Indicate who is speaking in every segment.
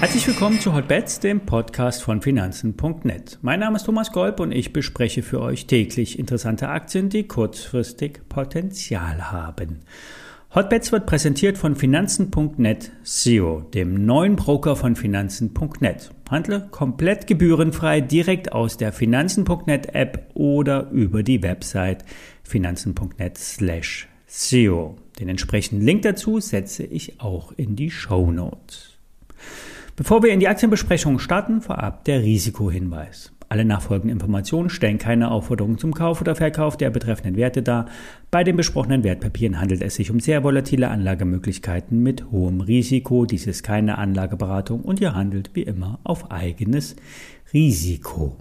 Speaker 1: Herzlich willkommen zu Hotbets, dem Podcast von Finanzen.net. Mein Name ist Thomas Golb und ich bespreche für euch täglich interessante Aktien, die kurzfristig Potenzial haben. Hotbets wird präsentiert von Finanzen.net SEO, dem neuen Broker von Finanzen.net. Handle komplett gebührenfrei direkt aus der Finanzen.net App oder über die Website finanzen.net slash SEO. Den entsprechenden Link dazu setze ich auch in die Show Notes. Bevor wir in die Aktienbesprechung starten, vorab der Risikohinweis. Alle nachfolgenden Informationen stellen keine Aufforderung zum Kauf oder Verkauf der betreffenden Werte dar. Bei den besprochenen Wertpapieren handelt es sich um sehr volatile Anlagemöglichkeiten mit hohem Risiko. Dies ist keine Anlageberatung und ihr handelt wie immer auf eigenes Risiko.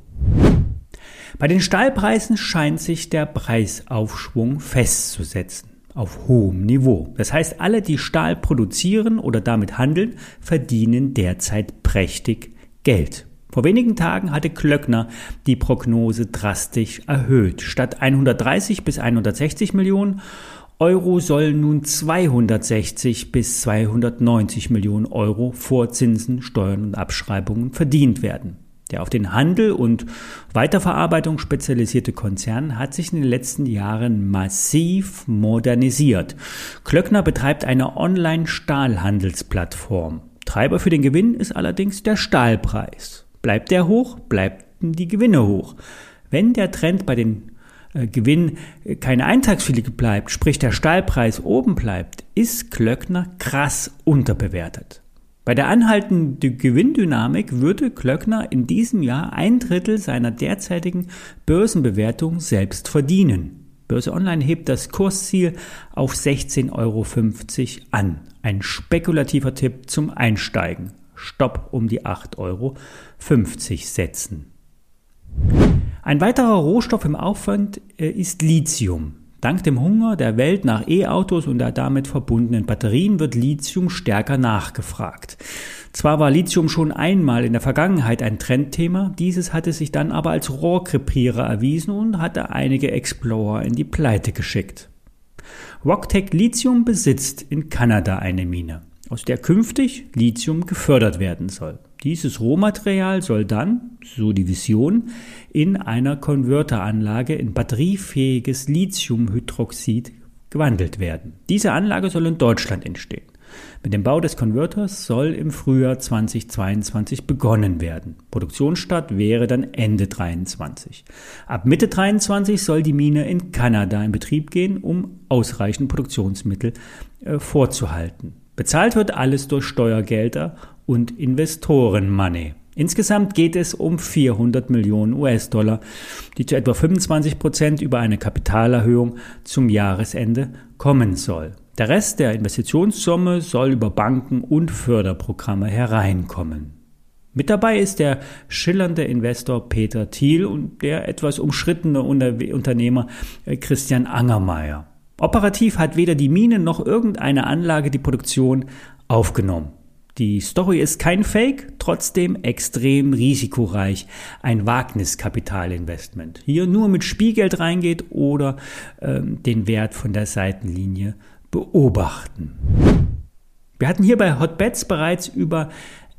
Speaker 1: Bei den Stahlpreisen scheint sich der Preisaufschwung festzusetzen auf hohem Niveau. Das heißt, alle, die Stahl produzieren oder damit handeln, verdienen derzeit prächtig Geld. Vor wenigen Tagen hatte Klöckner die Prognose drastisch erhöht. Statt 130 bis 160 Millionen Euro sollen nun 260 bis 290 Millionen Euro vor Zinsen, Steuern und Abschreibungen verdient werden. Der auf den Handel und Weiterverarbeitung spezialisierte Konzern hat sich in den letzten Jahren massiv modernisiert. Klöckner betreibt eine Online-Stahlhandelsplattform. Treiber für den Gewinn ist allerdings der Stahlpreis. Bleibt der hoch, bleiben die Gewinne hoch. Wenn der Trend bei den äh, Gewinn keine Eintagsfliege bleibt, sprich der Stahlpreis oben bleibt, ist Klöckner krass unterbewertet. Bei der anhaltenden Gewinndynamik würde Klöckner in diesem Jahr ein Drittel seiner derzeitigen Börsenbewertung selbst verdienen. Börse Online hebt das Kursziel auf 16,50 Euro an. Ein spekulativer Tipp zum Einsteigen. Stopp um die 8,50 Euro setzen. Ein weiterer Rohstoff im Aufwand äh, ist Lithium. Dank dem Hunger der Welt nach E-Autos und der damit verbundenen Batterien wird Lithium stärker nachgefragt. Zwar war Lithium schon einmal in der Vergangenheit ein Trendthema, dieses hatte sich dann aber als Rohrkrepierer erwiesen und hatte einige Explorer in die Pleite geschickt. Rocktech Lithium besitzt in Kanada eine Mine, aus der künftig Lithium gefördert werden soll. Dieses Rohmaterial soll dann, so die Vision, in einer Konverteranlage in batteriefähiges Lithiumhydroxid gewandelt werden. Diese Anlage soll in Deutschland entstehen. Mit dem Bau des Konverters soll im Frühjahr 2022 begonnen werden. Produktionsstart wäre dann Ende 2023. Ab Mitte 2023 soll die Mine in Kanada in Betrieb gehen, um ausreichend Produktionsmittel äh, vorzuhalten. Bezahlt wird alles durch Steuergelder und Investorenmoney. Insgesamt geht es um 400 Millionen US-Dollar, die zu etwa 25 Prozent über eine Kapitalerhöhung zum Jahresende kommen soll. Der Rest der Investitionssumme soll über Banken und Förderprogramme hereinkommen. Mit dabei ist der schillernde Investor Peter Thiel und der etwas umschrittene Unternehmer äh, Christian Angermeier. Operativ hat weder die Mine noch irgendeine Anlage die Produktion aufgenommen. Die Story ist kein Fake, trotzdem extrem risikoreich. Ein Wagniskapitalinvestment. Hier nur mit Spielgeld reingeht oder ähm, den Wert von der Seitenlinie beobachten. Wir hatten hier bei Hotbets bereits über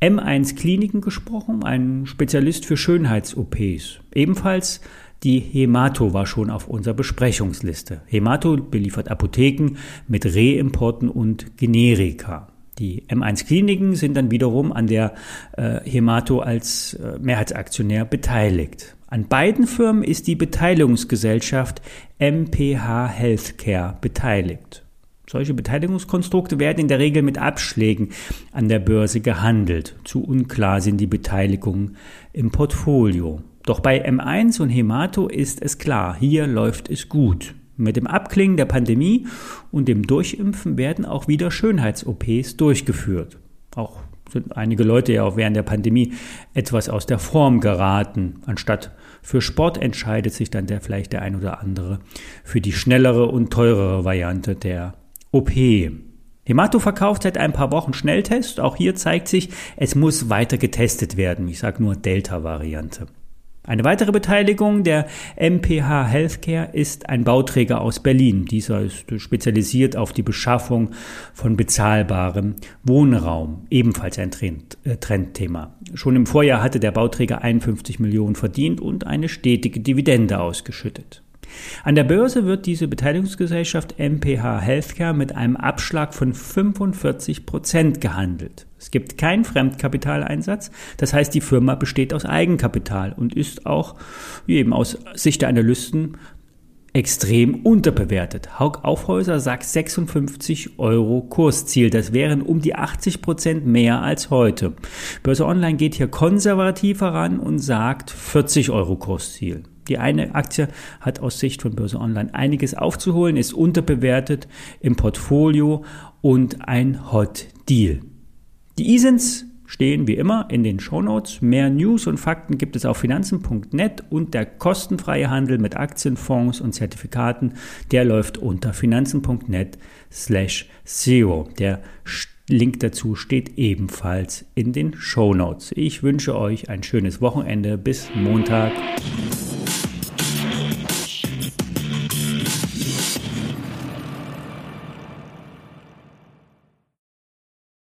Speaker 1: M1 Kliniken gesprochen, ein Spezialist für Schönheits-OPs. Ebenfalls die Hemato war schon auf unserer Besprechungsliste. Hemato beliefert Apotheken mit Reimporten und Generika. Die M1-Kliniken sind dann wiederum an der äh, Hemato als äh, Mehrheitsaktionär beteiligt. An beiden Firmen ist die Beteiligungsgesellschaft MPH Healthcare beteiligt. Solche Beteiligungskonstrukte werden in der Regel mit Abschlägen an der Börse gehandelt. Zu unklar sind die Beteiligungen im Portfolio. Doch bei M1 und Hemato ist es klar, hier läuft es gut. Mit dem Abklingen der Pandemie und dem Durchimpfen werden auch wieder Schönheits-OPs durchgeführt. Auch sind einige Leute ja auch während der Pandemie etwas aus der Form geraten. Anstatt für Sport entscheidet sich dann der vielleicht der ein oder andere für die schnellere und teurere Variante der OP. Hemato verkauft seit ein paar Wochen Schnelltest. Auch hier zeigt sich, es muss weiter getestet werden. Ich sage nur Delta-Variante. Eine weitere Beteiligung der MPH Healthcare ist ein Bauträger aus Berlin. Dieser ist spezialisiert auf die Beschaffung von bezahlbarem Wohnraum. Ebenfalls ein Trend, äh, Trendthema. Schon im Vorjahr hatte der Bauträger 51 Millionen verdient und eine stetige Dividende ausgeschüttet. An der Börse wird diese Beteiligungsgesellschaft MPH Healthcare mit einem Abschlag von 45 Prozent gehandelt. Es gibt keinen Fremdkapitaleinsatz, das heißt die Firma besteht aus Eigenkapital und ist auch, wie eben aus Sicht der Analysten, extrem unterbewertet. Haug Aufhäuser sagt 56 Euro Kursziel. Das wären um die 80 Prozent mehr als heute. Börse Online geht hier konservativ heran und sagt 40 Euro Kursziel. Die eine Aktie hat aus Sicht von Börse Online einiges aufzuholen, ist unterbewertet im Portfolio und ein Hot Deal. Die ISINs stehen wie immer in den Shownotes. Mehr News und Fakten gibt es auf finanzen.net und der kostenfreie Handel mit Aktien, Fonds und Zertifikaten, der läuft unter finanzen.net slash zero. Der Link dazu steht ebenfalls in den Shownotes. Ich wünsche euch ein schönes Wochenende. Bis Montag.